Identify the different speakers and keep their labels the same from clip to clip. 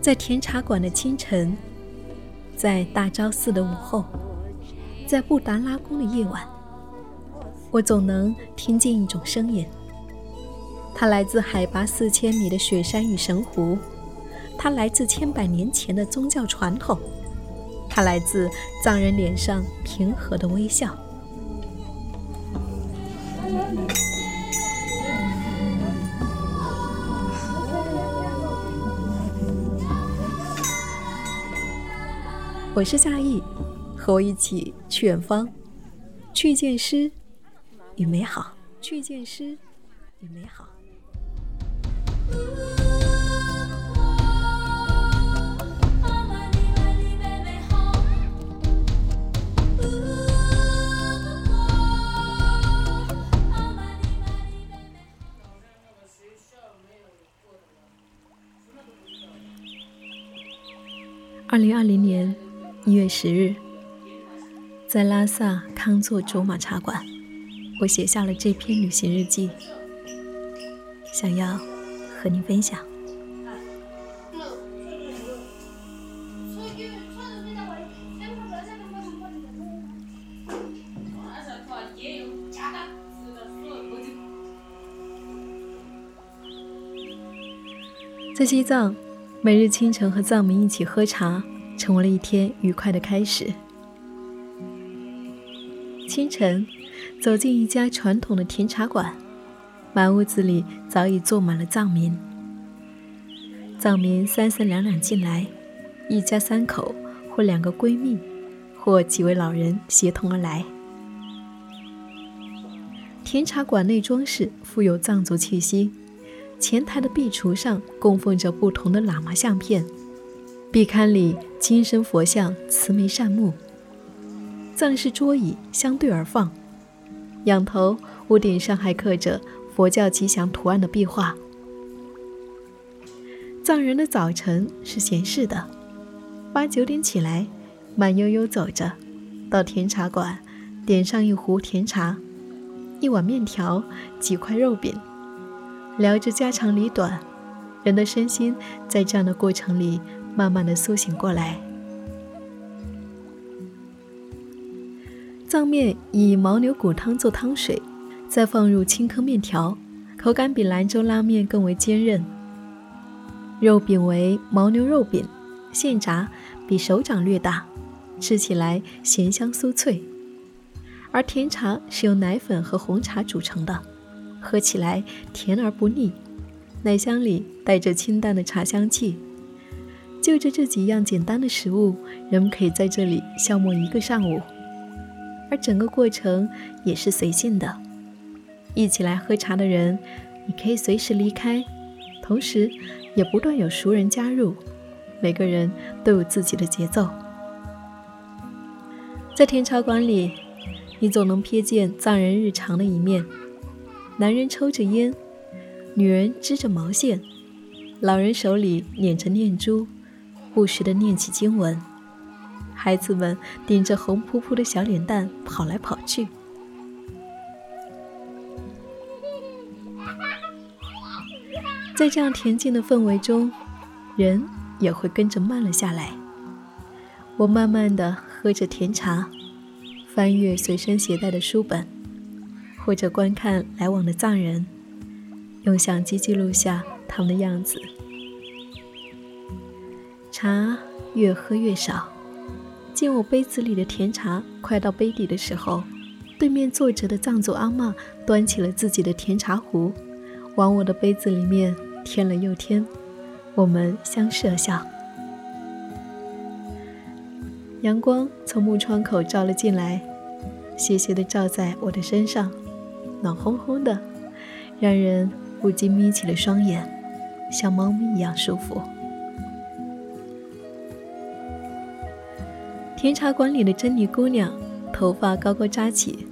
Speaker 1: 在甜茶馆的清晨，在大昭寺的午后，在布达拉宫的夜晚，我总能听见一种声音。它来自海拔四千米的雪山与神湖，它来自千百年前的宗教传统，它来自藏人脸上平和的微笑。我是夏意，和我一起去远方，去见诗与美好，去见诗与美好。二零二零年。一月十日，在拉萨康措卓玛茶馆，我写下了这篇旅行日记，想要和您分享。在西藏，每日清晨和藏民一起喝茶。成为了一天愉快的开始。清晨，走进一家传统的甜茶馆，满屋子里早已坐满了藏民。藏民三三两两进来，一家三口或两个闺蜜，或几位老人协同而来。甜茶馆内装饰富有藏族气息，前台的壁橱上供奉着不同的喇嘛相片。壁龛里金身佛像慈眉善目，藏式桌椅相对而放，仰头屋顶上还刻着佛教吉祥图案的壁画。藏人的早晨是闲适的，八九点起来，慢悠悠走着，到甜茶馆，点上一壶甜茶，一碗面条，几块肉饼，聊着家长里短，人的身心在这样的过程里。慢慢的苏醒过来。藏面以牦牛骨汤做汤水，再放入青稞面条，口感比兰州拉面更为坚韧。肉饼为牦牛肉饼，现炸，比手掌略大，吃起来咸香酥脆。而甜茶是由奶粉和红茶组成的，喝起来甜而不腻，奶香里带着清淡的茶香气。就着这几样简单的食物，人们可以在这里消磨一个上午，而整个过程也是随性的。一起来喝茶的人，你可以随时离开，同时也不断有熟人加入，每个人都有自己的节奏。在甜茶馆里，你总能瞥见藏人日常的一面：男人抽着烟，女人织着毛线，老人手里捻着念珠。不时地念起经文，孩子们顶着红扑扑的小脸蛋跑来跑去。在这样恬静的氛围中，人也会跟着慢了下来。我慢慢地喝着甜茶，翻阅随身携带的书本，或者观看来往的藏人，用相机记录下他们的样子。茶越喝越少，见我杯子里的甜茶快到杯底的时候，对面坐着的藏族阿嬷端起了自己的甜茶壶，往我的杯子里面添了又添。我们相视而笑。阳光从木窗口照了进来，斜斜的照在我的身上，暖烘烘的，让人不禁眯起了双眼，像猫咪一样舒服。甜茶馆里的珍妮姑娘，头发高高扎起，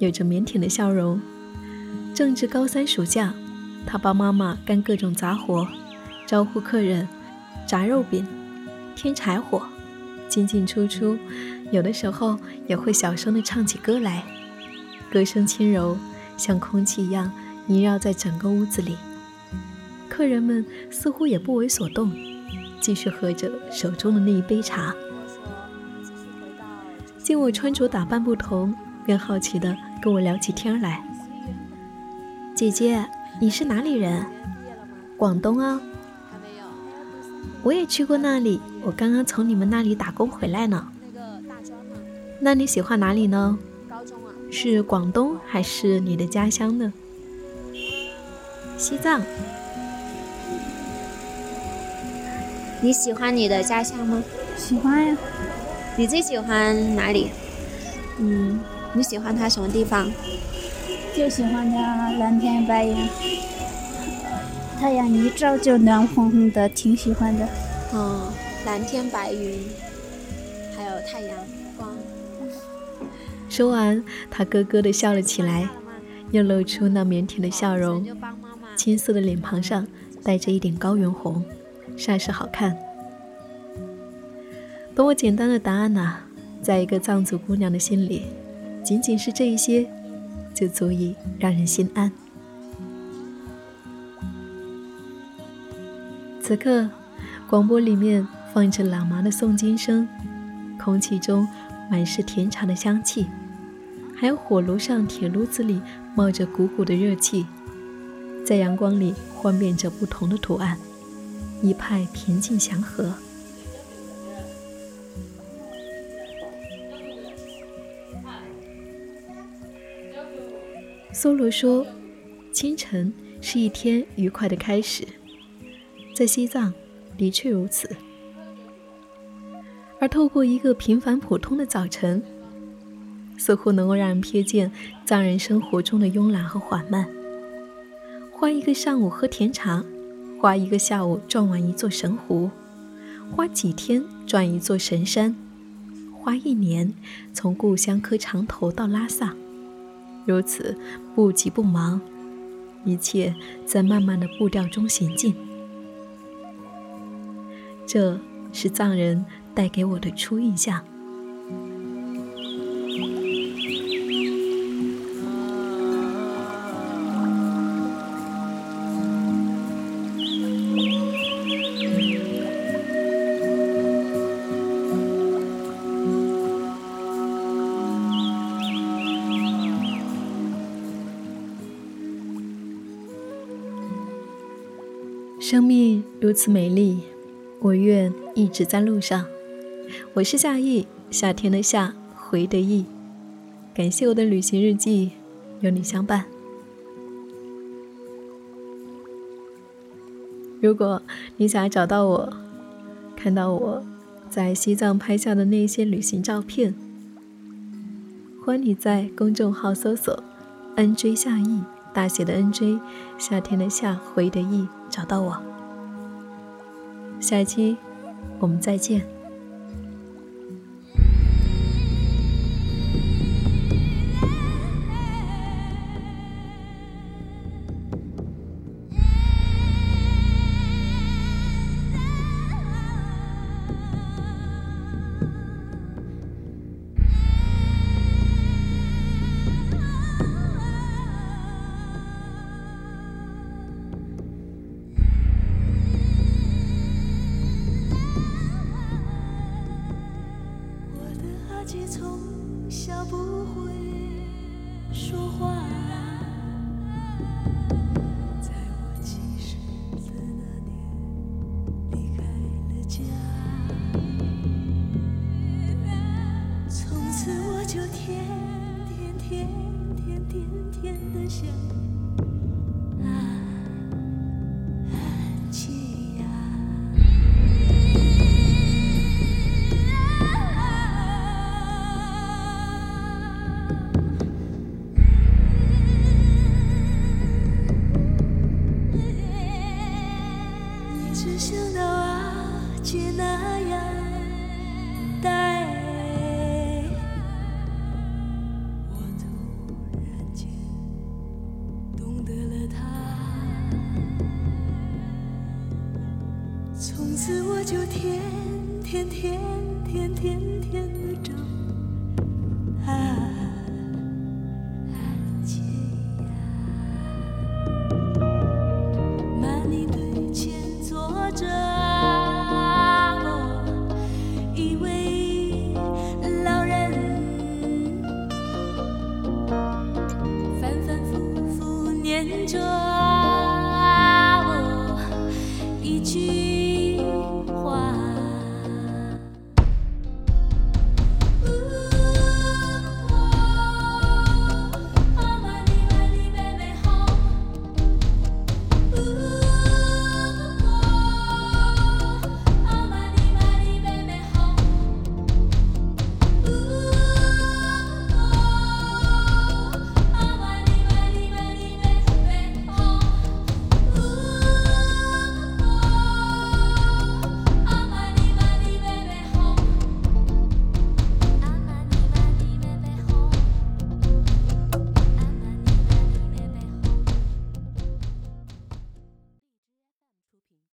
Speaker 1: 有着腼腆的笑容。正值高三暑假，她帮妈妈干各种杂活，招呼客人，炸肉饼，添柴火，进进出出，有的时候也会小声地唱起歌来，歌声轻柔，像空气一样萦绕在整个屋子里。客人们似乎也不为所动，继续喝着手中的那一杯茶。见我穿着打扮不同，便好奇地跟我聊起天来。姐姐，你是哪里人？广东啊。我也去过那里，我刚刚从你们那里打工回来呢。那个大专吗？那你喜欢哪里呢？高中啊。是广东还是你的家乡呢？西藏。
Speaker 2: 你喜欢你的家乡吗？
Speaker 3: 喜欢呀。
Speaker 2: 你最喜欢哪里？嗯，你喜欢它什么地方？
Speaker 3: 就喜欢它蓝天白云，太阳一照就暖烘烘的，挺喜欢的。
Speaker 2: 嗯，蓝天白云，还有太阳光。
Speaker 1: 说完，他咯咯的笑了起来，又露出那腼腆的笑容，青涩的脸庞上带着一点高原红，煞是好看。懂我简单的答案呐，在一个藏族姑娘的心里，仅仅是这一些，就足以让人心安。此刻，广播里面放着喇嘛的诵经声，空气中满是甜茶的香气，还有火炉上铁炉子里冒着鼓鼓的热气，在阳光里幻变着不同的图案，一派平静祥和。梭罗说：“清晨是一天愉快的开始，在西藏的确如此。而透过一个平凡普通的早晨，似乎能够让人瞥见藏人生活中的慵懒和缓慢。花一个上午喝甜茶，花一个下午转完一座神湖，花几天转一座神山，花一年从故乡磕长头到拉萨。”如此不急不忙，一切在慢慢的步调中行进。这是藏人带给我的初印象。生命如此美丽，我愿一直在路上。我是夏意，夏天的夏，回的意。感谢我的旅行日记，有你相伴。如果你想要找到我，看到我在西藏拍下的那些旅行照片，欢迎你在公众号搜索 “nj 夏意”。大写的 NJ，夏天的夏，回的意，找到我。下一期我们再见。
Speaker 4: Bye. 天天天天天。